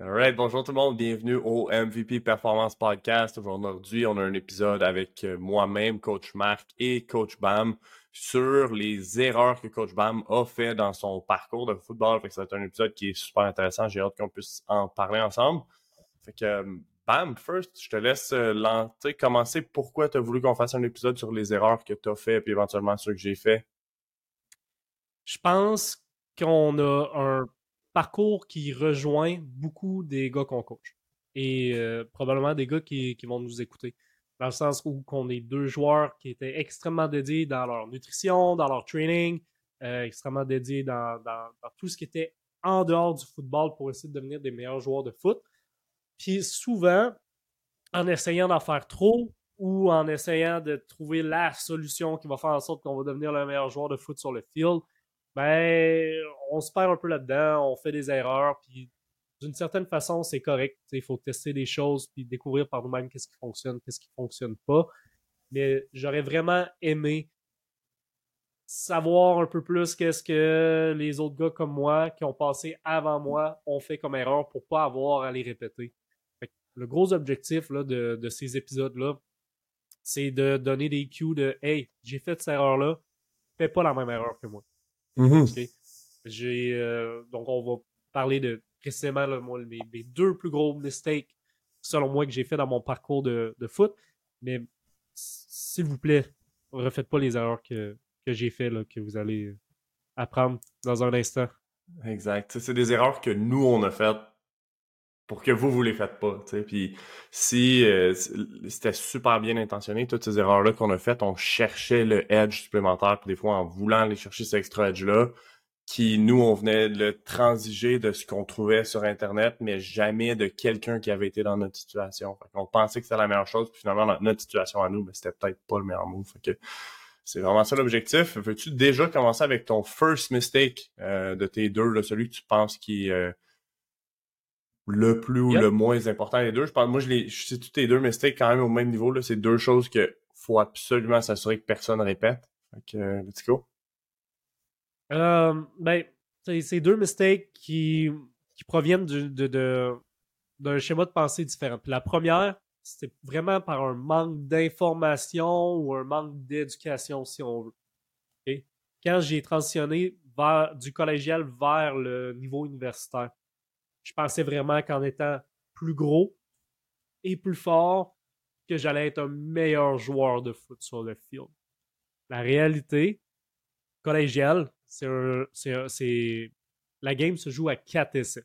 Alright, bonjour tout le monde, bienvenue au MVP Performance Podcast. Aujourd'hui, on a un épisode avec euh, moi-même, Coach Marc et Coach Bam sur les erreurs que Coach Bam a fait dans son parcours de football. Fait que c'est un épisode qui est super intéressant. J'ai hâte qu'on puisse en parler ensemble. Fait que euh, Bam, first, je te laisse euh, commencer. Pourquoi tu as voulu qu'on fasse un épisode sur les erreurs que tu as fait puis éventuellement ceux que j'ai fait? Je pense qu'on a un parcours qui rejoint beaucoup des gars qu'on coach. Et euh, probablement des gars qui, vont nous écouter. Dans le sens où on est deux joueurs qui étaient extrêmement dédiés dans leur nutrition, dans leur training, euh, extrêmement dédiés dans, tout ce qui était en dehors du football pour essayer de devenir des meilleurs joueurs de foot. Puis souvent, en essayant d'en faire trop ou en essayant de trouver la solution qui va faire en sorte qu'on va devenir le meilleur joueur de foot sur le field, ben, on se perd un peu là-dedans, on fait des erreurs, puis d'une certaine façon, c'est correct. Il faut tester des choses, puis découvrir par nous-mêmes qu'est-ce qui fonctionne, qu'est-ce qui fonctionne pas. Mais j'aurais vraiment aimé savoir un peu plus qu'est-ce que les autres gars comme moi, qui ont passé avant moi, ont fait comme erreur pour pas avoir à les répéter. le gros objectif là, de, de ces épisodes-là, c'est de donner des cues de Hey, j'ai fait cette erreur-là, fais pas la même erreur que moi. Mm-hmm. J'ai euh, donc on va parler de précisément mes, deux plus gros mistakes selon moi que j'ai fait dans mon parcours de, foot. Mais s'il vous plaît, refaites pas les erreurs que, que j'ai fait là, que vous allez apprendre dans un instant. Exact. C'est des erreurs que nous on a faites pour que vous, vous les faites pas. Puis si euh, c'était super bien intentionné, toutes ces erreurs-là qu'on a faites, on cherchait le edge supplémentaire, puis des fois en voulant aller chercher cet extra edge-là, qui nous, on venait le transiger de ce qu'on trouvait sur Internet, mais jamais de quelqu'un qui avait été dans notre situation. on pensait que c'était la meilleure chose, puis finalement, dans notre situation à nous, mais c'était peut-être pas le meilleur move. Fait que c'est vraiment ça l'objectif. Veux-tu déjà commencer avec ton first mistake euh, de tes deux, là, celui que tu penses qui euh, le plus ou le moins important des deux. Je pense, moi, je les, je sais tous les deux, mais c'était quand même au même niveau, là. C'est deux choses que faut absolument s'assurer que personne répète. Fait que, let's go. Euh, ben, c'est deux mistakes qui, qui proviennent du, de, d'un schéma de pensée différent. Puis la première, c'était vraiment par un manque d'information ou un manque d'éducation, si on veut. Quand j'ai transitionné vers, du collégial vers le niveau universitaire, je pensais vraiment qu'en étant plus gros et plus fort, que j'allais être un meilleur joueur de foot sur le field. La réalité, collégiale, c'est la game se joue à 4 essais.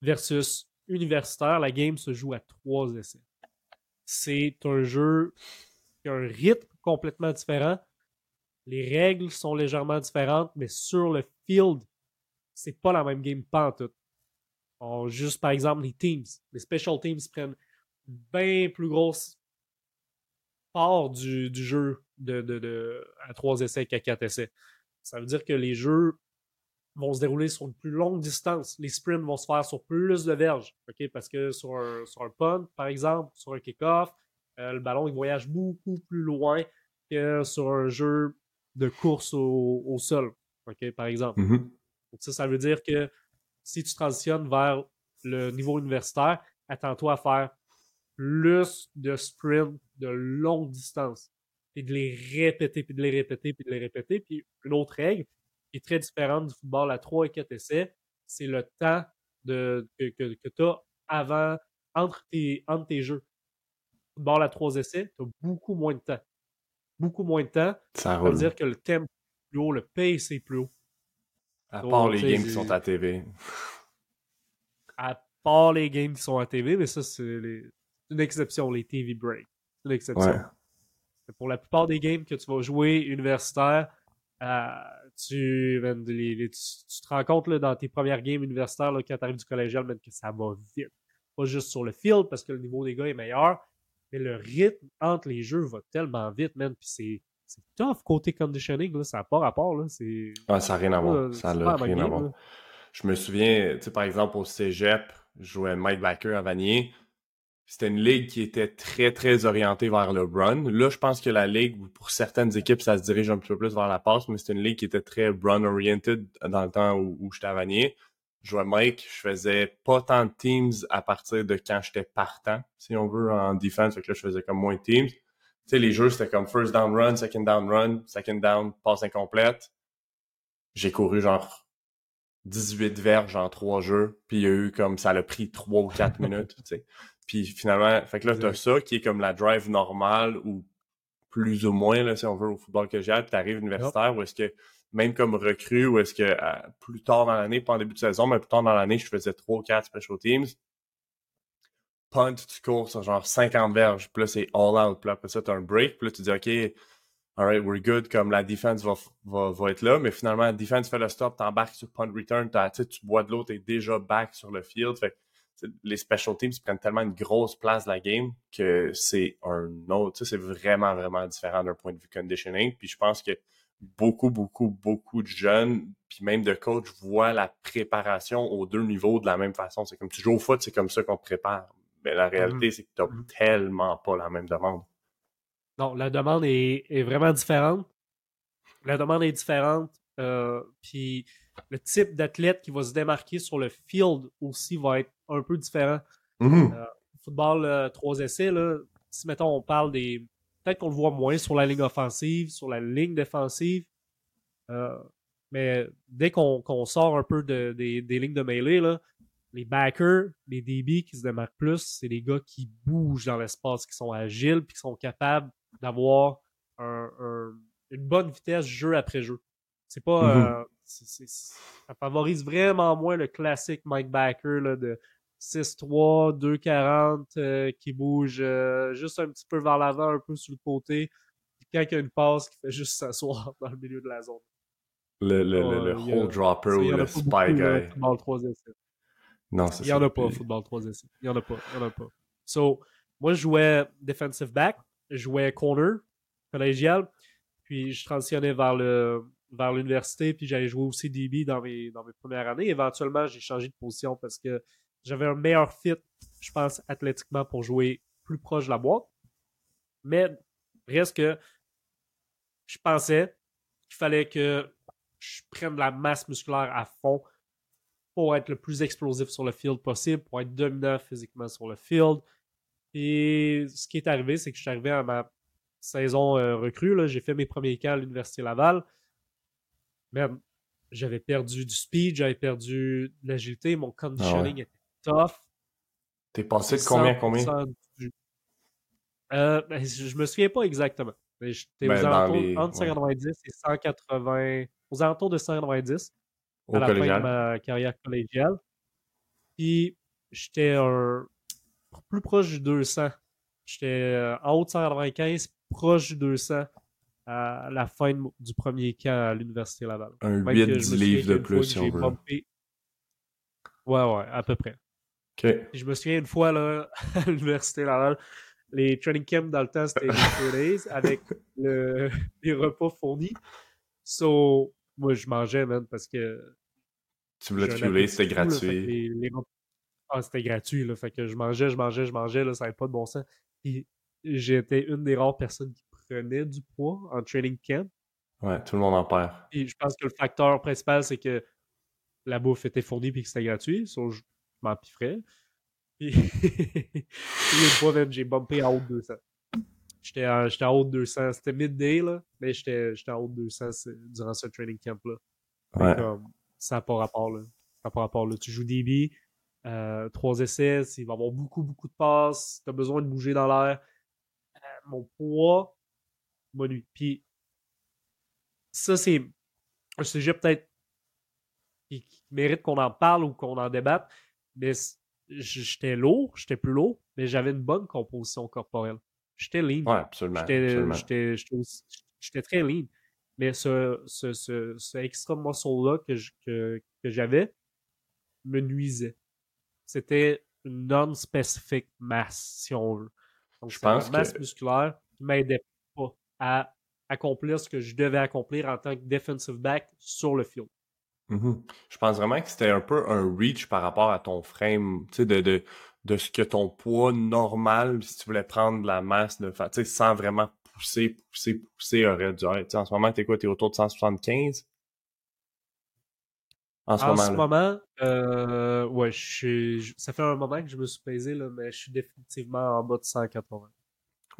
Versus universitaire, la game se joue à 3 essais. C'est un jeu qui a un rythme complètement différent. Les règles sont légèrement différentes, mais sur le field, c'est pas la même game pas juste, par exemple, les teams. Les special teams prennent bien plus grosse part du, du jeu de, de, de, à 3 essais qu'à 4 essais. Ça veut dire que les jeux vont se dérouler sur une plus longue distance. Les sprints vont se faire sur plus de verges. Parce que sur un, sur un punt, par exemple, sur un kick-off, euh, le ballon il voyage beaucoup plus loin que sur un jeu de course au, au sol. Par exemple. Mm-hmm. Donc ça, ça veut dire que si tu transitionnes vers le niveau universitaire, attends-toi à faire plus de sprints de longue distance. Et de les répéter, puis de les répéter, puis de les répéter. Puis une autre règle qui est très différente du football à 3 et 4 essais, c'est le temps de, que, que, tu as avant, entre tes, entre tes jeux. Football à 3 essais, tu as beaucoup moins de temps. Beaucoup moins de temps. Ça, veut dire que le tempo est plus haut, le pace est plus haut. À part les games qui sont à TV. À part les games qui sont à TV, mais ça, c'est une exception, les TV breaks. C'est une exception. Pour la plupart des games que tu vas jouer universitaire, euh, tu, te rends compte dans tes premières games universitaires, là, quand tu arrives du collégial, que ça va vite. Pas juste sur le field parce que le niveau des gars est meilleur, mais le rythme entre les jeux va tellement vite, man. Puis c'est c'est tough côté conditioning, là, ça n'a pas rapport. Là, c'est... Ah, ça n'a rien à voir. Ça n'a rien à voir. Je me souviens, tu sais, par exemple, au cégep, je jouais Mike Backer à Vanier. C'était une ligue qui était très, très orientée vers le run. Là, je pense que la ligue, pour certaines équipes, ça se dirige un peu plus vers la passe, mais c'était une ligue qui était très run-oriented dans le temps où, j'étais à Vanier. je jouais Mike, je faisais pas tant de teams à partir de quand j'étais partant, si on veut, en defense. Fait que là, je faisais comme moins de teams. Tu sais, les jeux, c'était comme first down run, second down run, second down, passe incomplète. J'ai couru genre 18 verges en trois jeux, puis il y a eu comme ça l'a pris trois ou quatre minutes, tu sais. Puis finalement, fait que là, t'as ça qui est comme la drive normale ou plus ou moins, là, si on veut, au football que j'ai, puis t'arrives universitaire, où est-ce que même comme recrue, ou est-ce que plus tard dans l'année, pas en début de saison, mais plus tard dans l'année, je faisais trois ou quatre special teams. Punt, tu cours sur genre 50 verges, puis là, c'est all out. Puis après ça, t'as un break, puis là, tu dis, OK, alright, we're good, comme la defense va, va, va être là, mais finalement, la defense fait le stop, t'embarques sur punt return, tu bois de l'eau, t'es déjà back sur le field. Fait les special teams prennent tellement une grosse place de la game que c'est un autre, c'est vraiment, vraiment différent d'un point de vue conditioning. Puis je pense que beaucoup, beaucoup, beaucoup de jeunes, puis même de coachs, voient la préparation aux deux niveaux de la même façon. C'est comme tu joues au foot, c'est comme ça qu'on prépare. Mais la réalité, mm-hmm. c'est que tu n'as mm-hmm. tellement pas la même demande. Non, la demande est, vraiment différente. La demande est différente. Euh, puis le type d'athlète qui va se démarquer sur le field aussi va être un peu différent. Mm-hmm. Euh, football 3 euh, essais, là, si mettons on parle des Peut-être qu'on le voit moins sur la ligne offensive, sur la ligne défensive. Euh, mais dès qu'on sort un peu des, lignes de mêlée, là, les backers, les DB qui se démarquent plus, c'est les gars qui bougent dans l'espace, qui sont agiles, puis qui sont capables d'avoir une bonne vitesse jeu après jeu. C'est pas. Mm-hmm. Euh, ça favorise vraiment moins le classique Mike Backer là, de 6-3, 2-40 euh, qui bouge euh, juste un petit peu vers l'avant, un peu sur le côté. quand il y a une passe qui fait juste s'asseoir dans le milieu de la zone. Le, le, le, hole dropper ou le spy guy. football 3 essais. Non, c'est Il n'y en a pas, football 3 essais. Il n'y en a pas. Il y en a pas. So, moi, je jouais defensive back, je jouais corner, collégial, puis je transitionnais vers le vers l'université, puis j'allais jouer aussi DB dans mes, dans mes premières années. Éventuellement, j'ai changé de position parce que j'avais un meilleur fit, je pense, athlétiquement pour jouer plus proche de la boîte. Mais reste que je pensais qu'il fallait que je prenne de la masse musculaire à fond pour être le plus explosif sur le field possible, pour être dominant physiquement sur le field. Et ce qui est arrivé, c'est que je suis arrivé à ma saison euh, recrue. J'ai fait mes premiers cas à l'Université Laval. Même, j'avais perdu du speed, j'avais perdu de l'agilité, mon conditioning ah était tough. T'es passé de combien combien? Euh, ben, je me souviens pas exactement. J'étais ben, aux alentours entre 190 et 180, aux alentours de 190 à la fin de ma carrière collégiale. Puis j'étais plus proche du 200. J'étais euh, en haut de 195, proche du 200 à la fin du premier camp à l'Université Laval. Un 8-10 livres de plus, si on veut. Ouais, ouais, à peu près. Je me souviens une fois là, à l'université Laval, les training camps dans le temps c'était les days avec le, les repas fournis. So, moi je mangeais même parce que. Tu voulais te fueler, c'était gratuit. Ah, c'était gratuit, là. Fait que je mangeais, je mangeais, je mangeais, là, ça n'avait pas de bon sens. Et j'étais une des rares personnes qui prenait du poids en training camp. Ouais, tout le monde en perd. Et je pense que le facteur principal, c'est que la bouffe était fournie et que c'était gratuit. So, je m'en pifferais. Puis, une fois même, j'ai bumpé en haut de 200. J'étais en haut de 200. C'était midday, là, mais j'étais en haut de 200 durant ce training camp-là. Ouais. ça n'a pas rapport, là. Ça n'a pas rapport, là. Tu joues DB, euh, trois essais, il va y avoir beaucoup, beaucoup de passes, tu as besoin de bouger dans l'air. Euh, mon poids m'a nuit. Puis, ça, c'est un sujet peut-être qui, qui, mérite qu'on en parle ou qu'on en débatte, mais j'étais lourd, j'étais plus lourd, mais j'avais une bonne composition corporelle. J'étais lean. Ouais, absolument. J'étais très lean. Mais ce, ce, ce, ce extra muscle-là que, que, que j'avais me nuisait. C'était une non-specific masse, si on veut. Donc, je pense masse musculaire qui m'aidait pas à accomplir ce que je devais accomplir en tant que defensive back sur le field. Mm-hmm. Je pense vraiment que c'était un peu un reach par rapport à ton frame, tu sais, de, de, de ce que ton poids normal, si tu voulais prendre de la masse, de, tu sais, sans vraiment pousser, pousser, pousser, aurait dû être. en ce moment, t'es quoi? T'es autour de 175? En ce En ce moment, euh, ouais, je suis- ça fait un moment que je me suis pesé, là, mais je suis définitivement en bas de 180.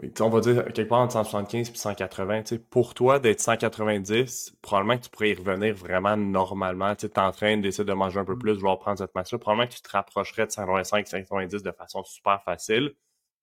Oui, on va dire quelque part entre 175 et 180. tu sais, Pour toi, d'être 190, probablement que tu pourrais y revenir vraiment normalement. Tu t'entraînes, décides de manger un peu Mm. plus, vouloir prendre cette masse-là. Probablement que tu te rapprocherais de 185, 190 de façon super facile.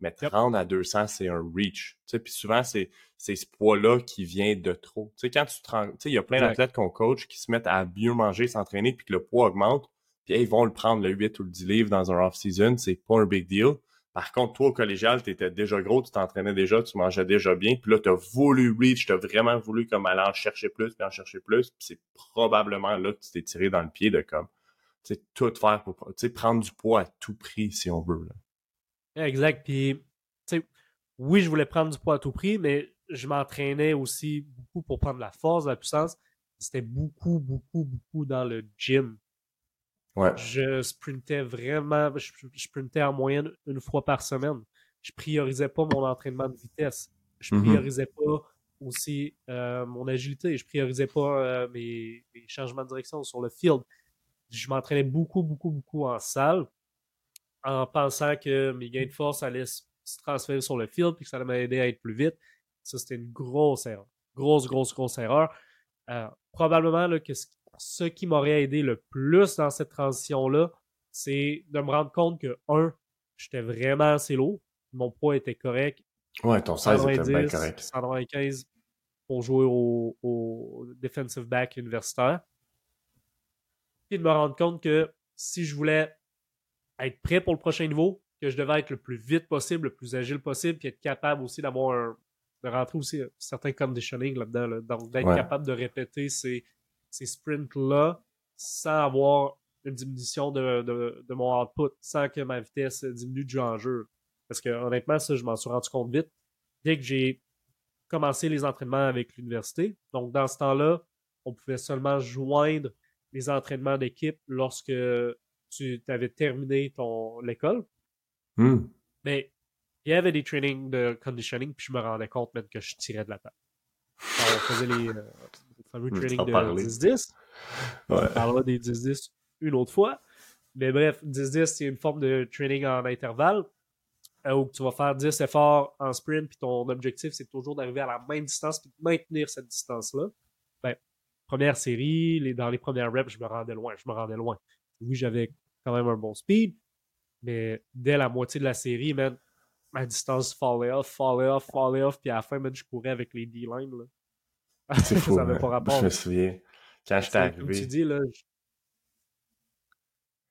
Mais te Yep. rendre à 200, c'est un reach. Tu sais, Puis souvent, c'est ce poids-là qui vient de trop. Tu sais, quand tu te rends... Tu sais, il y a plein d'athlètes qu'on coach qui se mettent à mieux manger, s'entraîner, puis que le poids augmente. Puis hey, ils vont le prendre le 8 ou le 10 livres dans un off-season. C'est pas un big deal. Par contre, toi, au collégial, tu étais déjà gros, tu t'entraînais déjà, tu mangeais déjà bien, puis là, tu as voulu reach, tu as vraiment voulu comme aller en chercher plus, puis en chercher plus, puis c'est probablement là que tu t'es tiré dans le pied de comme, tu sais, tout faire pour, tu sais, prendre du poids à tout prix, si on veut. Exact. Puis, tu sais, oui, je voulais prendre du poids à tout prix, mais je m'entraînais aussi beaucoup pour prendre la force, la puissance. C'était beaucoup, beaucoup, beaucoup dans le gym. Ouais. Je sprintais vraiment, je, je sprintais en moyenne une fois par semaine. Je priorisais pas mon entraînement de vitesse. Je Mhm. priorisais pas aussi euh, mon agilité. Je priorisais pas euh, mes, mes changements de direction sur le field. Je m'entraînais beaucoup, beaucoup, beaucoup en salle en pensant que mes gains de force allaient se transférer sur le field puis que ça allait m'aider à être plus vite. Ça, c'était une grosse erreur. Grosse, grosse, grosse erreur. Euh, probablement là, que ce, ce qui m'aurait aidé le plus dans cette transition-là, c'est de me rendre compte que, un, j'étais vraiment assez lourd. Mon poids était correct. Ouais, ton 16 était bien 190, correct. 195 pour jouer au, au defensive back universitaire. Puis de me rendre compte que si je voulais être prêt pour le prochain niveau, que je devais être le plus vite possible, le plus agile possible, puis être capable aussi d'avoir un, de rentrer aussi un certain conditioning là-dedans. là. Donc, d'être Ouais. capable de répéter ces, ces sprints-là sans avoir une diminution de, de, de mon output, sans que ma vitesse diminue du enjeu. Parce que honnêtement, ça, je m'en suis rendu compte vite. Dès que j'ai commencé les entraînements avec l'université, donc dans ce temps-là, on pouvait seulement joindre les entraînements d'équipe lorsque tu avais terminé ton l'école. Hmm. Mais il y avait des trainings de conditioning, puis je me rendais compte même que je tirais de la table. On faisait les, euh, les fameux Hmm, en de parlais. 10-10. On parlera des 10-10 une autre fois. Mais bref, 10-10, c'est une forme de training en intervalle euh, où tu vas faire 10 efforts en sprint, puis ton objectif, c'est toujours d'arriver à la même distance, puis de maintenir cette distance-là. Ben, première série, les, dans les premières reps, je me rendais loin, je me rendais loin. Oui, j'avais quand même un bon speed, mais dès la moitié de la série, man, ma distance fallait off, fallait off, fallait off, puis à la fin, man, je courais avec les D-line, là. C'est fou. ça n'avait pas rapport. Je me souviens. Quand tu arrivé. dis, là. je-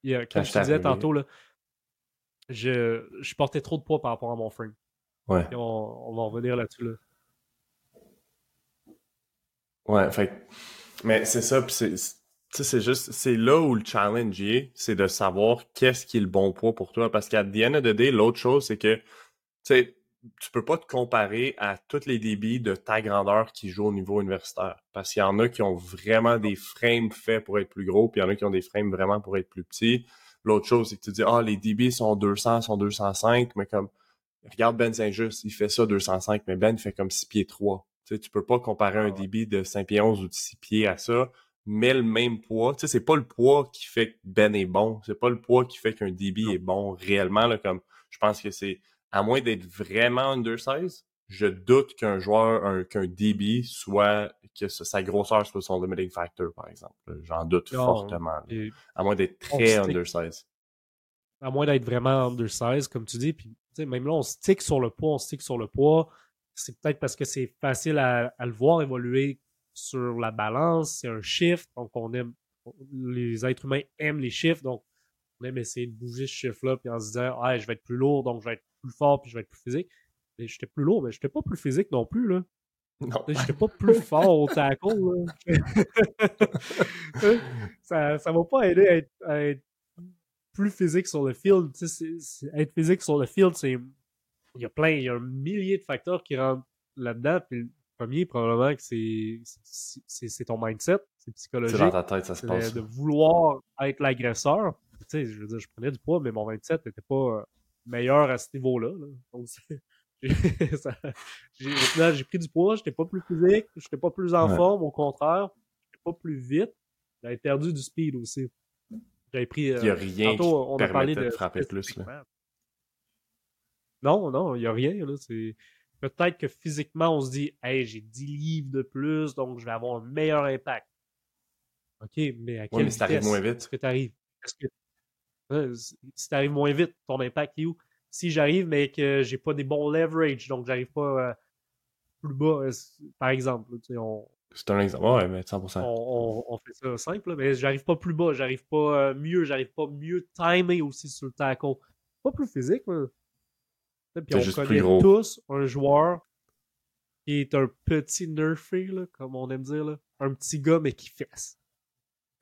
Il y a- Quand tu j'étais disais arrivé. tantôt, là, je, je portais trop de poids par rapport à mon frame. Ouais. On, on va en revenir là-dessus. Là. Ouais, fait mais c'est ça, puis c'est, c'est- tu sais, c'est juste, c'est là où le challenge est, c'est de savoir qu'est-ce qui est le bon poids pour toi, parce qu'à the end of the day, l'autre chose, c'est que, tu sais, tu peux pas te comparer à tous les débits de ta grandeur qui jouent au niveau universitaire, parce qu'il y en a qui ont vraiment des frames faits pour être plus gros, puis il y en a qui ont des frames vraiment pour être plus petits. L'autre chose, c'est que tu dis, ah, les dB sont 200, sont 205, mais comme, regarde Ben Saint-Just, il fait ça 205, mais Ben fait comme 6 pieds 3. Tu sais, tu peux pas comparer un Ah débit de 5 pieds 11 ou de 6 pieds à ça, mais le même poids. Tu sais, c'est pas le poids qui fait que Ben est bon. C'est pas le poids qui fait qu'un débit est bon réellement, là, comme, je pense que c'est, à moins d'être vraiment undersize, je doute qu'un joueur, un- qu'un débit soit, que sa- grosseur soit son limiting factor, par exemple. J'en doute Non. fortement. Et À moins d'être très stick. undersize. à moins d'être vraiment undersize, comme tu dis. Puis, même là, on stick sur le poids, on stick sur le poids. C'est peut-être parce que c'est facile à, à le voir évoluer sur la balance. C'est un shift. Donc, on aime, les êtres humains aiment les chiffres. Donc, on aime essayer de bouger ce chiffre-là. Puis en se disant, ah, je vais être plus lourd, donc je vais être plus fort, puis je vais être plus physique. Mais j'étais plus lourd, mais j'étais pas plus physique non plus, là. Non. J'étais pas plus fort au tackle. là. ça ça m'a pas aidé à être, à être plus physique sur le field. Tu sais, c'est- c'est- être physique sur le field, c'est. Il y a plein, il y a un millier de facteurs qui rentrent là-dedans. Puis le premier, probablement, que c'est c'est- c'est c'est ton mindset, c'est C'est psychologique. dans ta tête, ça se C'est passe. de, de vouloir être l'agresseur. Tu sais, je veux dire, je prenais du poids, mais mon 27 n'était pas meilleur à ce niveau-là. là. Donc, ça- j'ai- au final, j'ai pris du poids, j'étais pas plus physique, j'étais pas plus en Ouais. forme, au contraire, j'étais pas plus vite. J'avais perdu du speed aussi. J'avais pris. Il n'y a euh, rien tantôt, qui on a parlé de, de frapper plus. Là. Non, non, il n'y a rien. Là. C'est... Peut-être que physiquement, on se dit Hey, j'ai 10 livres de plus, donc je vais avoir un meilleur impact. OK, mais à mais si t'arrives vitesse? moins vite. est-ce que tu arrives? Est-ce que... Si tu arrives moins vite, ton impact est où? Si j'arrive, mais que j'ai pas des bons leverage, donc j'arrive pas euh, plus bas, euh, par exemple. là, tu sais, on, C'est un exemple. Ouais, mais 100%. on, on- on fait ça simple, là, mais j'arrive pas plus bas, j'arrive pas euh, mieux, j'arrive pas mieux timer aussi sur le tackle. Pas plus physique, là. Puis on connaît tous un joueur qui est un petit nerfé, là, comme on aime dire, là. un petit gars, mais qui fesse.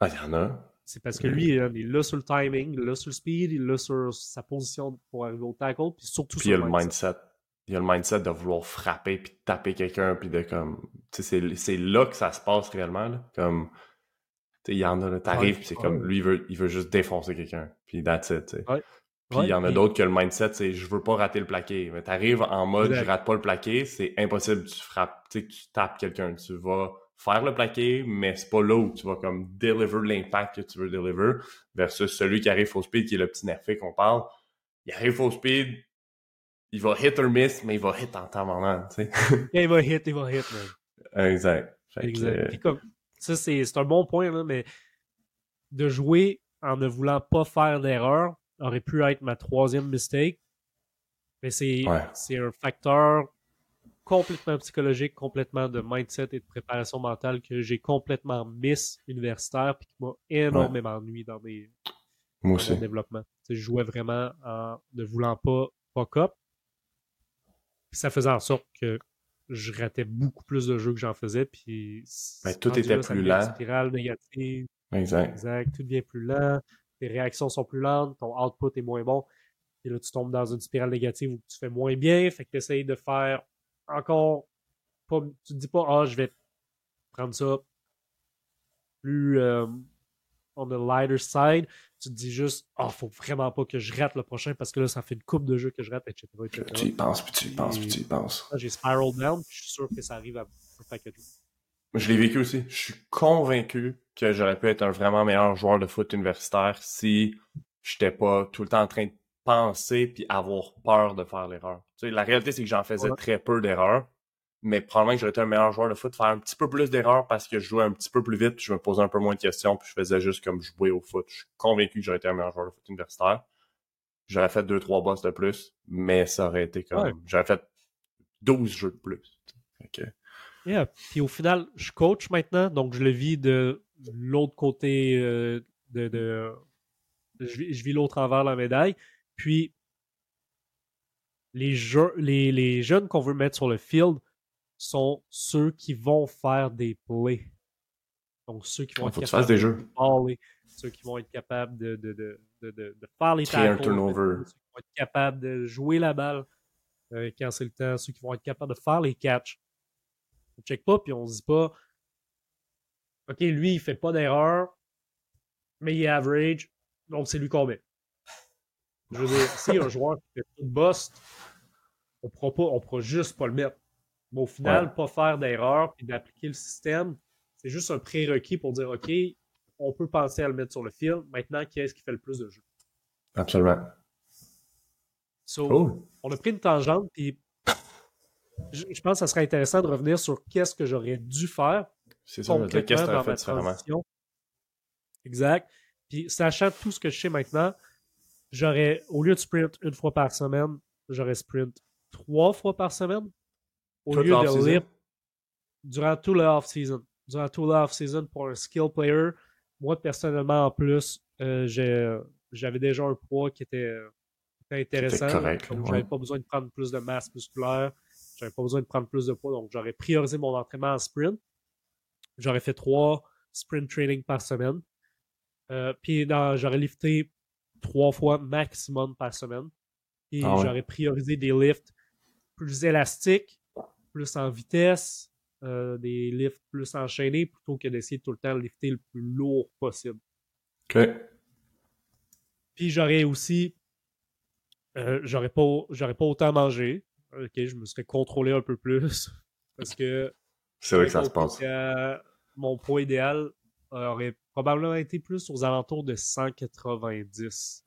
Ah, il y en a. C'est parce que lui, euh, il est là sur le timing, il est là sur le speed, il est là sur sa position pour arriver au tackle, puis surtout Puis il y sur a le mindset. Il y a le mindset de vouloir frapper puis de taper quelqu'un puis de comme. Tu sais, c'est- là que ça se passe réellement. Là. Comme. Tu sais, il y en a, là, t'arrives Ouais, puis c'est ouais. comme. Lui, il veut, il veut juste défoncer quelqu'un. Puis that's it. Ouais. Puis il y en a d'autres que le mindset, c'est je veux pas rater le plaqué. Mais t'arrives en mode Exact. je rate pas le plaqué, c'est impossible. Tu frappes, tu sais, que tu tapes quelqu'un. Tu vas faire le plaqué, mais c'est pas là où tu vas comme deliver l'impact que tu veux deliver. Versus celui qui arrive au speed, qui est le petit nerfé qu'on parle. Il arrive au speed, il va hit or miss, mais il va hit en temps moment, tu sais. Il va hit, il va hit, man. exact. Que, Exact. euh, comme, ça, c'est un bon point, là, mais de jouer en ne voulant pas faire d'erreur aurait pu être ma troisième mistake. Mais c'est Ouais. c'est un facteur complètement psychologique, complètement de mindset et de préparation mentale que j'ai complètement miss universitaire puis qui m'a énormément nuit dans mes, moi dans mon développement. Je jouais vraiment en ne voulant pas fuck up. Puis ça faisait en sorte que je ratais beaucoup plus de jeux que j'en faisais. Puis Ben, tout était là, plus lent. spirale négative. Exact. Exact. Tout devient plus lent. Tes réactions sont plus lentes. Ton output est moins bon. Et là, tu tombes dans une spirale négative où tu fais moins bien. Fait que tu essayes de faire encore. Pas, tu te dis pas, ah, je vais prendre ça plus euh, on the lighter side. Tu te dis juste, ah, faut vraiment pas que je rate le prochain parce que là, ça fait une coupe de jeux que je rate, etc. etc. Tu y penses, puis tu y penses, puis tu y penses. J'ai spiral down, puis je suis sûr que ça arrive à un paquet de jeux. Je l'ai vécu aussi. Je suis convaincu que j'aurais pu être un vraiment meilleur joueur de foot universitaire si j'étais pas tout le temps en train de penser puis avoir peur de faire l'erreur. Tu sais, la réalité, c'est que j'en faisais Ouais. très peu d'erreurs, mais probablement que j'aurais été un meilleur joueur de foot, faire un petit peu plus d'erreurs parce que je jouais un petit peu plus vite, puis je me posais un peu moins de questions, puis je faisais juste comme jouer au foot. Je suis convaincu que j'aurais été un meilleur joueur de foot universitaire. J'aurais fait deux, trois boss de plus, mais ça aurait été comme... Ouais. J'aurais fait 12 jeux de plus. Que- Yeah. Puis au final, je coach maintenant, donc je le vis de l'autre côté euh, de, de- je je vis l'autre envers la médaille. Puis les, jeux, les, les jeunes qu'on veut mettre sur le field sont ceux qui vont faire des plays. Donc ceux qui vont Il être capables des de jeux. ceux qui vont être capables de, de, de, de, de- faire les tackles, ceux qui vont être capables de jouer la balle euh, quand c'est le temps, ceux qui vont être capables de faire les catchs. On check pas, puis on se dit pas OK, lui, il fait pas d'erreur, mais il est average, donc c'est lui qu'on met. Je veux dire, si un joueur qui fait tout on pourra pas, on pourra juste pas le mettre. Mais au final, Ouais. pas faire d'erreur puis d'appliquer le système, c'est juste un prérequis pour dire OK, on peut penser à le mettre sur le field. Maintenant, qui est-ce qui fait le plus de jeux? Absolument. So, Cool. on a pris une tangente, puis je, je pense que ça serait intéressant de revenir sur qu'est-ce que j'aurais dû faire C'est ça, qu'est-ce que tu fait différemment? Exact. Puis, sachant tout ce que je sais maintenant, j'aurais, au lieu de sprint une fois par semaine, j'aurais sprint trois fois par semaine. Au Toute lieu de lire durant tout le off-season. Durant tout le off-season pour un skill player. Moi, personnellement, en plus, euh, j'ai- j'avais déjà un poids qui était, intéressant. correct, donc, ouais. j'avais pas besoin de prendre plus de masse musculaire. J'avais pas besoin de prendre plus de poids. Donc, j'aurais priorisé mon entraînement en sprint. J'aurais fait trois sprint training par semaine. Euh, puis j'aurais lifté trois fois maximum par semaine. Et Ah ouais. j'aurais priorisé des lifts plus élastiques, plus en vitesse, euh, des lifts plus enchaînés, plutôt que d'essayer tout le temps de lifter le plus lourd possible. OK. Puis j'aurais aussi. euh, j'aurais pas, j'aurais pas autant mangé. Ok, je me serais contrôlé un peu plus. Parce que C'est vrai que ça se passe. Mon poids idéal aurait probablement été plus aux alentours de 190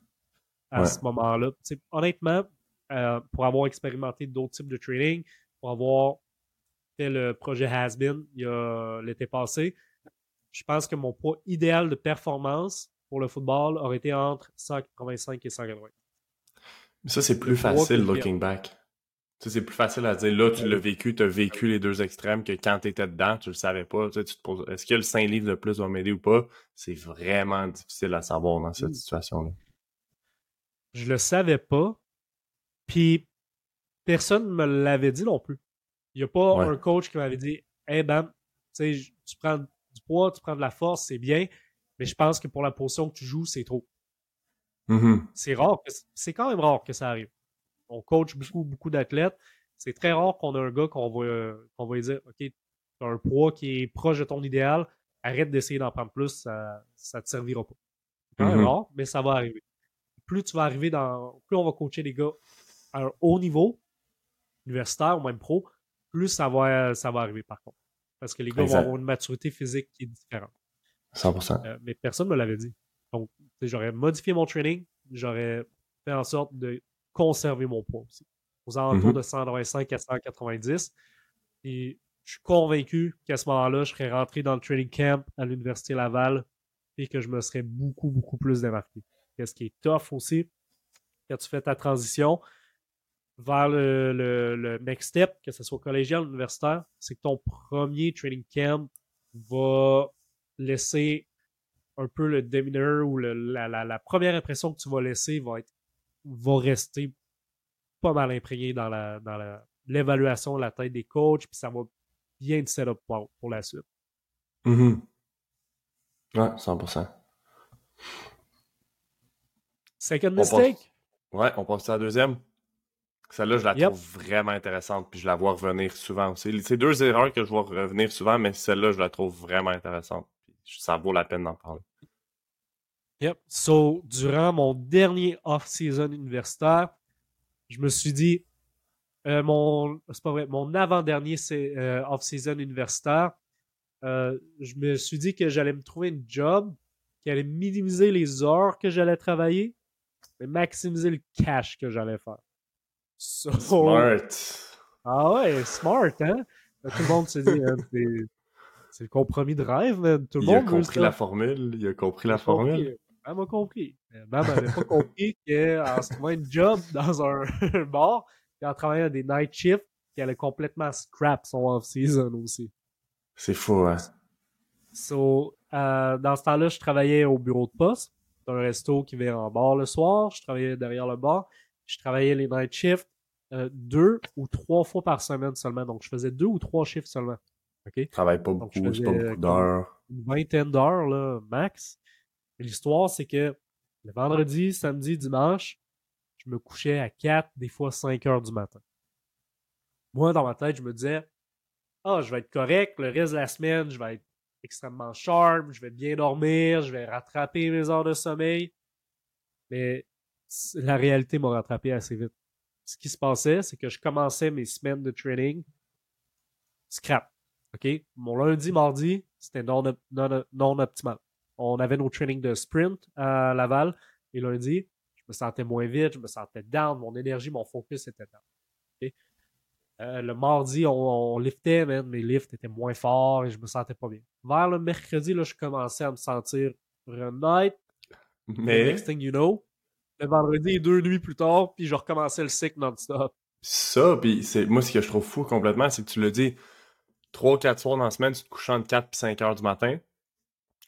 à ce moment-là. honnêtement, euh, pour avoir expérimenté d'autres types de training, pour avoir fait le projet Has-Been l'été passé, je pense que mon poids idéal de performance pour le football aurait été entre 185 et 180. Mais ça, c'est plus facile looking back. C'est plus facile à dire. Là, tu l'as vécu, tu as vécu les deux extrêmes que quand tu étais dedans, tu le savais pas. Tu, te poses, est-ce que le 5 livres de plus va m'aider ou pas? C'est vraiment difficile à savoir dans cette situation-là. Je le savais pas. Puis, personne ne me l'avait dit non plus. Il n'y a pas un coach qui m'avait dit Hey, bam, tu prends du poids, tu prends de la force, c'est bien, mais je pense que pour la position que tu joues, c'est trop. Mm-hmm. C'est rare, c'est quand même rare que ça arrive. On coach beaucoup, beaucoup d'athlètes. C'est très rare qu'on ait un gars qu'on va, qu'on va lui dire OK, tu as un poids qui est proche de ton idéal, arrête d'essayer d'en prendre plus, ça ne te servira pas. C'est mm-hmm. rare, mais ça va arriver. Plus tu vas arriver dans. Plus on va coacher les gars à un haut niveau, universitaire ou même pro, plus ça va, ça va arriver par contre. Parce que les gars vont avoir une maturité physique qui est différente. 100%. Euh, mais personne ne me l'avait dit. Donc, j'aurais modifié mon training, j'aurais fait en sorte de conserver mon poids aussi. Aux alentours mm-hmm. de 125 à 190. Et je suis convaincu qu'à ce moment-là, je serais rentré dans le training camp à l'Université Laval et que je me serais beaucoup, beaucoup plus démarqué. Qu'est-ce qui est tough aussi, quand tu fais ta transition, vers le, next step, que ce soit collégial ou universitaire, c'est que ton premier training camp va laisser un peu le demeanor ou la, première impression que tu vas laisser va être va rester pas mal imprégné dans la dans l'évaluation de la tête des coachs, puis ça va bien te set up pour, la suite. Mm-hmm. Ouais, 100%. Second mistake? Ouais, on passe à la deuxième. Celle-là, je la trouve vraiment intéressante, puis je la vois revenir souvent aussi. C'est deux erreurs que je vois revenir souvent, mais celle-là, je la trouve vraiment intéressante. ça vaut la peine d'en parler. Yep. So, durant mon dernier off-season universitaire, je me suis dit, euh, mon, c'est pas vrai, mon avant-dernier euh, off-season universitaire, euh, je me suis dit que j'allais me trouver une job qui allait minimiser les heures que j'allais travailler, mais maximiser le cash que j'allais faire smart. Ah ouais, smart, hein? Tout le monde se dit, hein, c'est le compromis de rêve, mais tout le il monde. a compris la formule. Il a compris la formule. Elle m'a compris. Bam n'avait pas compris qu'en se trouvant une job dans un bar, et en travaillant des night shifts, qu'elle allait complètement scrap son off-season aussi. C'est fou, hein? So, euh, dans ce temps-là, je travaillais au bureau de poste, dans un resto qui vient en bar le soir. Je travaillais derrière le bar je travaillais les night shifts euh, deux ou trois fois par semaine seulement. Donc, je faisais deux ou trois shifts seulement. OK? Je travaille pas beaucoup, c'est pas beaucoup d'heures. Une vingtaine d'heures, là, max. L'histoire, c'est que le vendredi, samedi, dimanche, je me couchais à 4, des fois 5 heures du matin. Moi, dans ma tête, je me disais, ah, je vais être correct, le reste de la semaine, je vais être extrêmement sharp, je vais bien dormir, je vais rattraper mes heures de sommeil. Mais la réalité m'a rattrapé assez vite. Ce qui se passait, c'est que je commençais mes semaines de training scrap. OK? Mon lundi, mardi, c'était non, non, optimal. On avait nos trainings de sprint à Laval et lundi, je me sentais moins vite, je me sentais down, mon énergie, mon focus était down. Euh, le mardi, on, liftait, mais mes lifts étaient moins forts et je me sentais pas bien. Vers le mercredi, là, je commençais à me sentir night. Mais. next thing you know, le vendredi deux nuits plus tard, puis je recommençais le cycle non-stop. Ça, puis c'est moi, ce que je trouve fou complètement, c'est que tu le dis, trois, quatre soirs dans la semaine, tu te couches entre 4 et 5 heures du matin.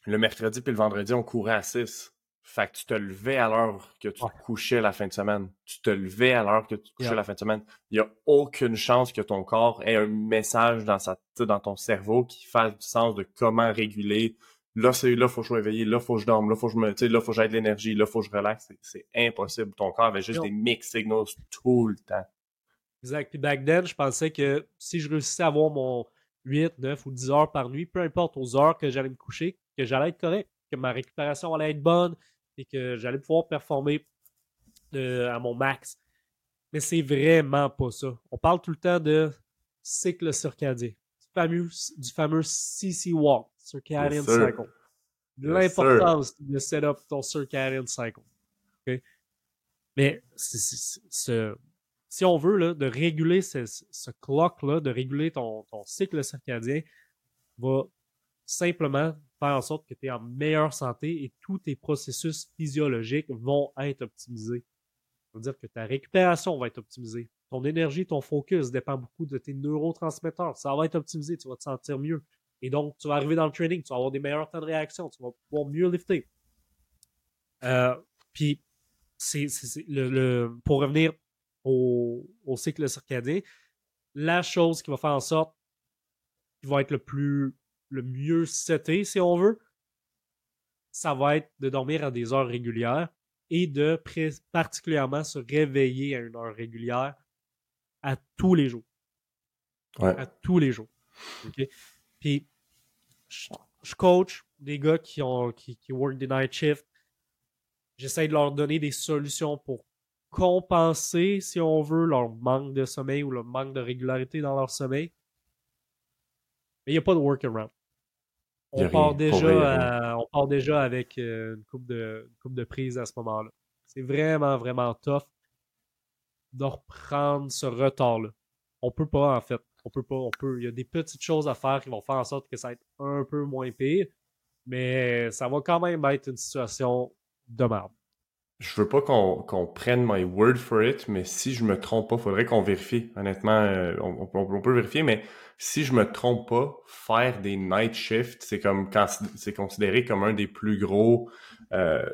Le mercredi puis le vendredi, on courait à 6. Fait que tu te levais à l'heure que tu te couchais la fin de semaine. Tu te levais à l'heure que tu te couchais la fin de semaine. Il n'y a aucune chance que ton corps ait un message dans, sa, dans ton cerveau qui fasse du sens de comment réguler là, c'est là, faut que je sois éveillé, là, faut que je dorme, là, faut que je me, là, faut que j'aille de l'énergie, là, faut que je relaxe. C'est impossible. Ton corps avait juste des mix signals tout le temps. Exact. Puis back then, je pensais que si je réussissais à avoir mon 8, 9 ou 10 heures par nuit, peu importe aux heures que j'allais me coucher, que j'allais être correct, que ma récupération allait être bonne et que j'allais pouvoir performer euh, à mon max. Mais c'est vraiment pas ça. On parle tout le temps de cycle circadien, du fameux, du fameux CC Walk. Circadian cycle. l'importance de set up ton circadian cycle. Mais si on veut là, de réguler ce, ce clock-là, de réguler ton, ton cycle circadien, va simplement faire en sorte que tu es en meilleure santé et tous tes processus physiologiques vont être optimisés. Ça veut dire que ta récupération va être optimisée. Ton énergie, ton focus dépend beaucoup de tes neurotransmetteurs. Ça va être optimisé, tu vas te sentir mieux. Et donc, tu vas arriver dans le training, tu vas avoir des meilleurs temps de réaction, tu vas pouvoir mieux lifter. Euh, puis, c'est, le, pour revenir au, cycle circadien, la chose qui va faire en sorte qui va être le plus le mieux seté, si on veut, ça va être de dormir à des heures régulières et de particulièrement se réveiller à une heure régulière à tous les jours. À tous les jours. Puis, je, coach des gars qui, ont, qui, qui work the night shift. J'essaie de leur donner des solutions pour compenser, si on veut, leur manque de sommeil ou leur manque de régularité dans leur sommeil. Mais il n'y a pas de workaround. On part, déjà on part déjà avec euh, une coupe de, coupe de prise à ce moment-là. C'est vraiment, vraiment tough de reprendre ce retard-là. On peut pas, en fait. On peut pas. On peut. Il y a des petites choses à faire qui vont faire en sorte que ça va être un peu moins pire. Mais ça va quand même être une situation de merde je veux pas qu'on prenne my word for it, mais si je me trompe pas, faudrait qu'on vérifie. Honnêtement, euh, on, peut vérifier, mais si je me trompe pas, faire des night shifts, c'est comme c'est considéré comme un des plus gros euh,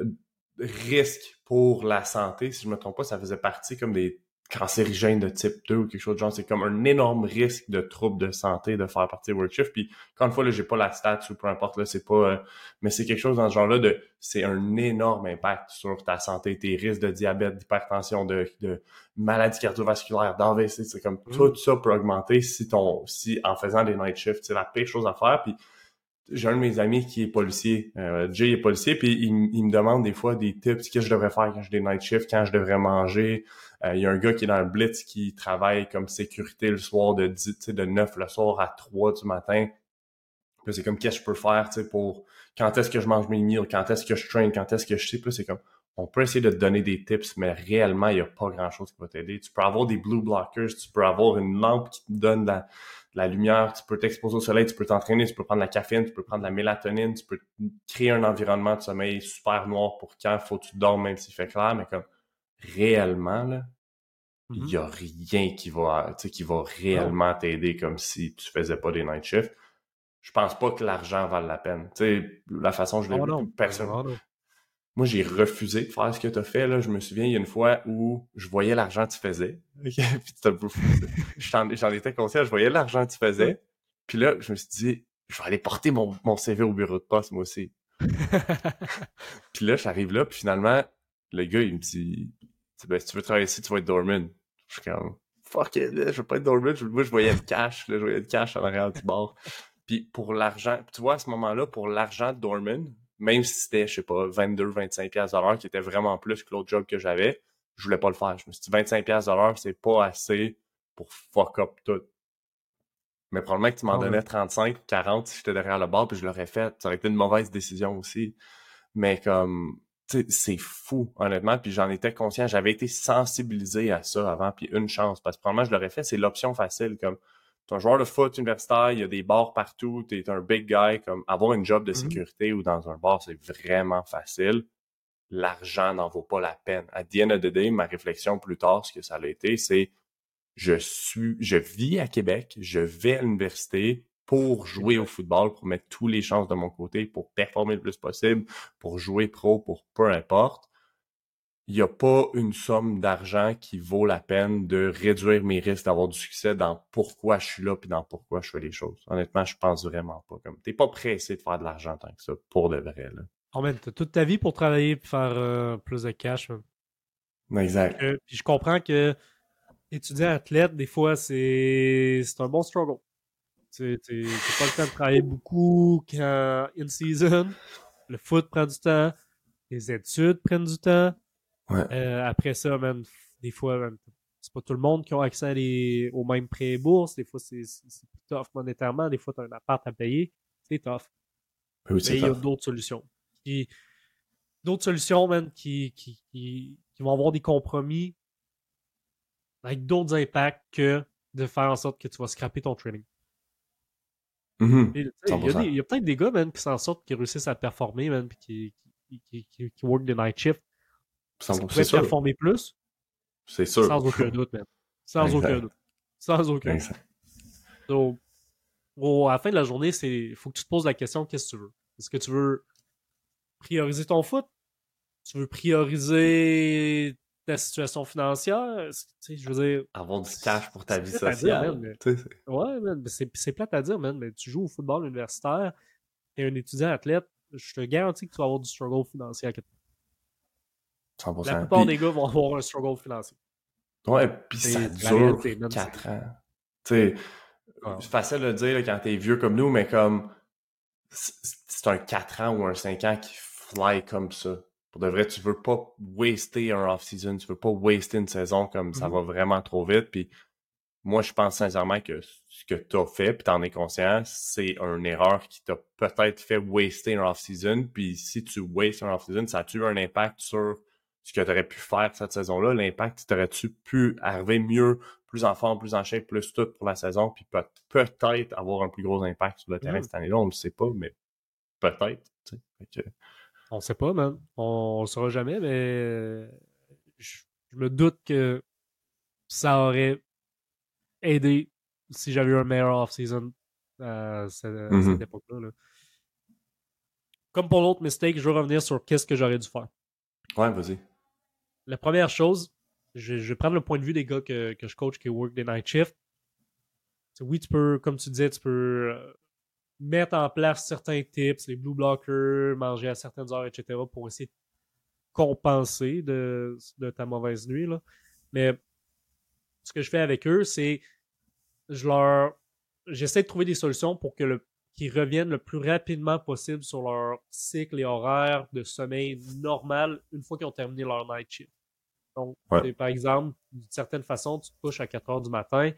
risques pour la santé. Si je me trompe pas, ça faisait partie comme des cancérigène de type 2 ou quelque chose de genre. C'est comme un énorme risque de troubles de santé de faire partie de Workshift. Puis, encore une fois, là, j'ai pas la stat ou peu importe, là, c'est pas, euh, mais c'est quelque chose dans ce genre-là de, c'est un énorme impact sur ta santé, tes risques de diabète, d'hypertension, de, de maladies cardiovasculaires, d'AVC. C'est comme mm. tout ça peut augmenter si ton, si en faisant des night shifts, c'est la pire chose à faire. Puis, j'ai un de mes amis qui est policier. Euh, Jay est policier, puis il, me demande des fois des tips, qu'est-ce que je devrais faire quand j'ai des night shifts, quand je devrais manger, euh, il y a un gars qui est dans le Blitz qui travaille comme sécurité le soir de 10, de 9 le soir à 3 du matin. Puis c'est comme qu'est-ce que je peux faire pour quand est-ce que je mange mes meals, quand est-ce que je train, quand est-ce que je sais. Puis c'est comme on peut essayer de te donner des tips, mais réellement, il n'y a pas grand-chose qui va t'aider. Tu peux avoir des blue blockers, tu peux avoir une lampe qui te donne la, la lumière, tu peux t'exposer au soleil, tu peux t'entraîner, tu peux prendre la caféine, tu peux prendre la mélatonine, tu peux créer un environnement de sommeil super noir pour quand il faut que tu dormes, même s'il fait clair, mais comme réellement, là, il n'y mm-hmm. a rien qui va, qui va réellement t'aider comme si tu faisais pas des night shifts. Je pense pas que l'argent vale la peine. sais la façon dont je l'ai oh personne. Oh Moi, j'ai refusé de faire ce que tu as fait. Là. Je me souviens, il y a une fois où je voyais l'argent que tu faisais. J'en étais conscient, je voyais l'argent que tu faisais. Puis là, je me suis dit, je vais aller porter mon, mon CV au bureau de poste, moi aussi. puis là, j'arrive là, puis finalement, le gars, il me dit, ben, si tu veux travailler ici, tu vas être doorman. Je suis comme, fuck it, je veux pas être doorman. Moi, je voyais le cash, là, je voyais le cash à l'arrière du bord. Puis pour l'argent, tu vois, à ce moment-là, pour l'argent de doorman, même si c'était, je sais pas, 22, 25 pièces qui était vraiment plus que l'autre job que j'avais, je voulais pas le faire. Je me suis dit, 25 pièces c'est pas assez pour fuck up tout. Mais probablement que tu m'en ah donnais 35, 40 si j'étais derrière le bord, puis je l'aurais fait. Ça aurait été une mauvaise décision aussi. Mais comme, c'est fou, honnêtement. Puis j'en étais conscient. J'avais été sensibilisé à ça avant. Puis une chance. Parce que probablement, je l'aurais fait. C'est l'option facile. Comme, tu un joueur de foot universitaire, il y a des bars partout. Tu es un big guy. Comme, avoir une job de mm-hmm. sécurité ou dans un bar, c'est vraiment facile. L'argent n'en vaut pas la peine. À the end of the day, ma réflexion plus tard, ce que ça a été, c'est je suis, je vis à Québec, je vais à l'université, pour jouer au football, pour mettre tous les chances de mon côté, pour performer le plus possible, pour jouer pro, pour peu importe, il n'y a pas une somme d'argent qui vaut la peine de réduire mes risques d'avoir du succès dans pourquoi je suis là puis dans pourquoi je fais les choses. Honnêtement, je pense vraiment pas comme. T'es pas pressé de faire de l'argent tant que ça, pour de vrai. Là. Oh t'as toute ta vie pour travailler et faire euh, plus de cash. Exact. Euh, puis je comprends que étudier athlète, des fois, c'est un bon struggle. Tu n'as pas le temps de travailler beaucoup quand in season. Le foot prend du temps. Les études prennent du temps. Euh, après ça, même, des fois, c'est pas tout le monde qui a accès les, aux mêmes prêts et bourses. Des fois, c'est plus tough monétairement. Des fois, tu as un appart à payer. C'est tough. Mais il y a d'autres solutions. d'autres solutions, man, qui, qui, qui, vont avoir des compromis avec d'autres impacts que de faire en sorte que tu vas scraper ton training. Mm-hmm. Il y a, peut-être des gars, man, qui s'en sortent, qui réussissent à performer, puis qui, qui, qui, qui work the night shift. Qui pourraient performer plus. C'est sûr. Sans aucun doute, man. Sans aucun doute. Sans aucun doute. Donc, à la fin de la journée, il faut que tu te poses la question qu'est-ce que tu veux? Est-ce que tu veux prioriser ton foot? Tu veux prioriser ta situation financière? Je veux dire. Avoir du cash pour ta vie sociale. ouais, mais c'est plate à dire, man. Mais tu joues au football universitaire, tu es un étudiant athlète, je te garantis que tu vas avoir du struggle financier à 100%. La plupart des gars vont avoir un struggle financier. Ouais, puis ça dure 4 ans. Tu sais, c'est facile de dire quand t'es vieux comme nous, mais comme c'est un 4 ans ou un 5 ans qui fly comme ça. Pour de vrai, tu veux pas waster un off-season, tu veux pas waster une saison comme ça mm-hmm. va vraiment trop vite. Puis moi, je pense sincèrement que ce que tu as fait, puis t'en es conscient, c'est une erreur qui t'a peut-être fait waster un off-season. Puis si tu wastes un off-season, ça a-tu un impact sur ce que tu aurais pu faire cette saison-là? L'impact, t'aurais-tu pu arriver mieux plus en forme, plus en shape, plus tout pour la saison, puis peut- être avoir un plus gros impact sur le terrain cette année-là. On ne le sait pas, mais peut-être. On ne sait pas, man. On ne le saura jamais, mais je, me doute que ça aurait aidé si j'avais eu un meilleur off-season à cette, mm-hmm. époque-là. Comme pour l'autre mistake, je veux revenir sur qu'est-ce que j'aurais dû faire. Ouais, vas-y. La première chose, je, vais prendre le point de vue des gars que, je coach qui work des night shift. Oui, tu peux, comme tu disais, tu peux euh, mettre en place certains tips, les blue blockers, manger à certaines heures, etc., pour essayer de compenser de, ta mauvaise nuit. Mais ce que je fais avec eux, c'est je leur j'essaie de trouver des solutions pour que le qu'ils reviennent le plus rapidement possible sur leur cycle et horaire de sommeil normal une fois qu'ils ont terminé leur night shift. Donc, par exemple, d'une certaine façon, tu te couches à 4 heures du matin,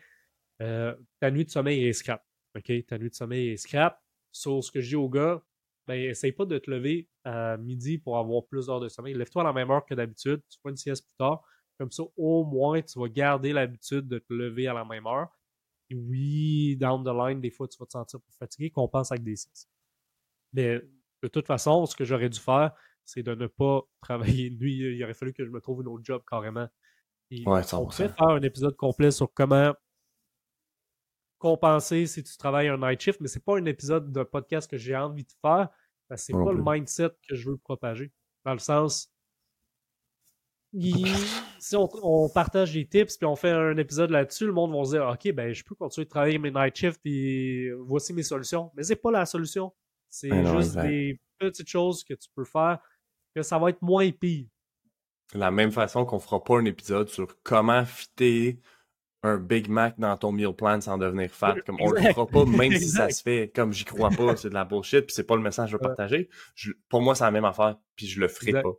euh, ta nuit de sommeil est scrap. OK? Ta nuit de sommeil est scrap. Sur ce que je dis aux gars, ben, essaye pas de te lever à midi pour avoir plus d'heures de sommeil. Lève-toi à la même heure que d'habitude. Tu fais une sieste plus tard. Comme ça, au moins, tu vas garder l'habitude de te lever à la même heure. Et oui, down the line, des fois, tu vas te sentir plus fatigué, qu'on pense avec des siestes. Mais de toute façon, ce que j'aurais dû faire, c'est de ne pas travailler de nuit. Il aurait fallu que je me trouve une autre job carrément. ouais, on pourrait faire un épisode complet sur comment compenser si tu travailles un night shift, mais c'est pas un épisode de podcast que j'ai envie de faire parce que c'est pas le mindset que je veux propager. Dans le sens, si on, partage des tips puis on fait un épisode là-dessus, le monde va se dire OK, ben je peux continuer de travailler mes night shifts et voici mes solutions. Mais c'est pas la solution. C'est ben juste des petites choses que tu peux faire que ça va être moins pire. De la même façon qu'on fera pas un épisode sur comment fitter un Big Mac dans ton meal plan sans devenir fat. Comme on le fera pas, même si ça se fait comme j'y crois pas, c'est de la bullshit, puis c'est pas le message que je veux partager. pour moi, c'est la même affaire, puis je le ferai pas.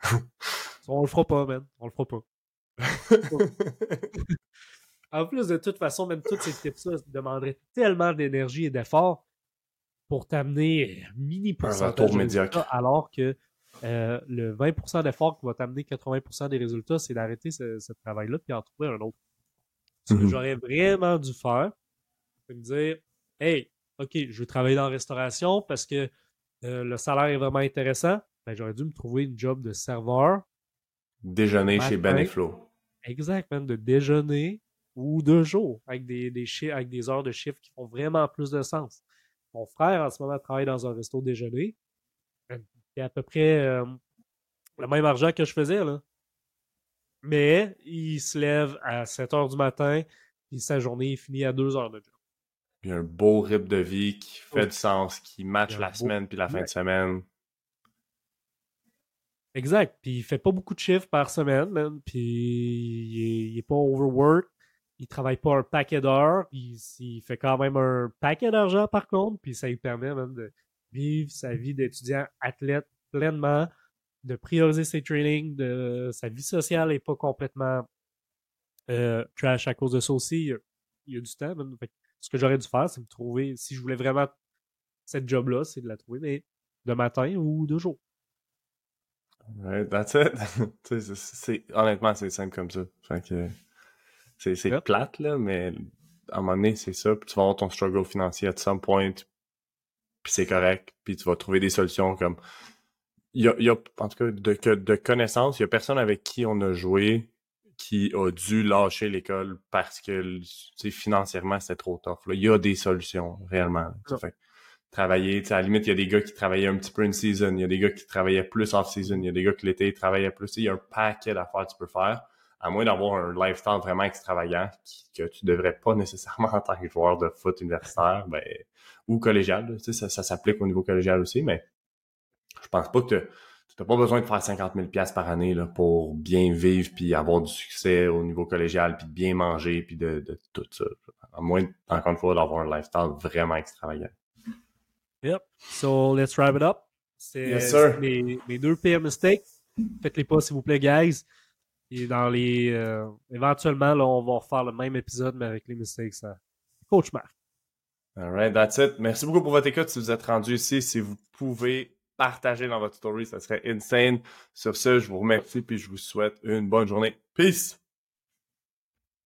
on le fera pas, man. On le fera pas. en plus, de toute façon, même toutes ces tips-là demanderaient tellement d'énergie et d'effort pour t'amener mini pourcentage un médiocre. alors que euh, le 20% d'effort qui va t'amener 80% des résultats, c'est d'arrêter ce, travail-là puis en trouver un autre. Ce que mhm. j'aurais vraiment dû faire, c'est me dire Hey, OK, je veux travailler dans la restauration parce que euh, le salaire est vraiment intéressant. Ben, j'aurais dû me trouver une job de serveur. Déjeuner chez Beneflo. Exactement, de déjeuner ou de jour avec des, des, avec des heures de chiffre qui font vraiment plus de sens. Mon frère, en ce moment, travaille dans un resto déjeuner. C'est à peu près euh, le même argent que je faisais, là. Mais il se lève à 7 h du matin, puis sa journée est finie à 2 h de jour. Puis un beau rythme de vie qui fait du sens, qui match la semaine puis la fin de semaine. Exact. Puis il fait pas beaucoup de chiffres par semaine, Puis il est, pas overwork. Il travaille pas un paquet d'heures. Il, il, fait quand même un paquet d'argent par contre. Puis ça lui permet même de vivre sa vie d'étudiant athlète pleinement, de prioriser ses trainings, de sa vie sociale n'est pas complètement euh, trash à cause de ça aussi. Il y a, du temps. ce que j'aurais dû faire, c'est me trouver, si je voulais vraiment cette job-là, c'est de la trouver mais de matin ou de jour. Right, that's it. c'est, honnêtement, c'est simple comme ça. c'est, c'est plate, là, mais à un moment donné, c'est ça. Puis tu vas avoir ton struggle financier at some point, puis c'est correct. Puis tu vas trouver des solutions comme... Il y a, y a en tout cas, de, de connaissances, il y a personne avec qui on a joué qui a dû lâcher l'école parce que financièrement, c'était trop tough. Là. Il y a des solutions, réellement. Fait, travailler, à la limite, il y a des gars qui travaillaient un petit peu une season, il y a des gars qui travaillaient plus off-season, il y a des gars qui l'été travaillaient plus. Il y a un paquet d'affaires que tu peux faire, à moins d'avoir un lifestyle vraiment extravagant que tu devrais pas nécessairement en tant que joueur de foot universitaire ben, ou collégial. Ça, ça s'applique au niveau collégial aussi, mais je pense pas que tu n'as pas besoin de faire 50 000 par année là, pour bien vivre puis avoir du succès au niveau collégial puis de bien manger puis de, de tout ça. À moins, encore une fois, d'avoir un lifestyle vraiment extravagant. Yep. So, let's wrap it up. C'est mes, deux pires mistakes. Faites-les pas, s'il vous plaît, guys. Et dans les. Euh, éventuellement, là, on va refaire le même épisode, mais avec les mistakes. Coach Marc. Alright, that's it. Merci beaucoup pour votre écoute. Si vous êtes rendu ici, si vous pouvez partager dans votre story, ça serait insane. Sur ce, je vous remercie puis je vous souhaite une bonne journée. Peace!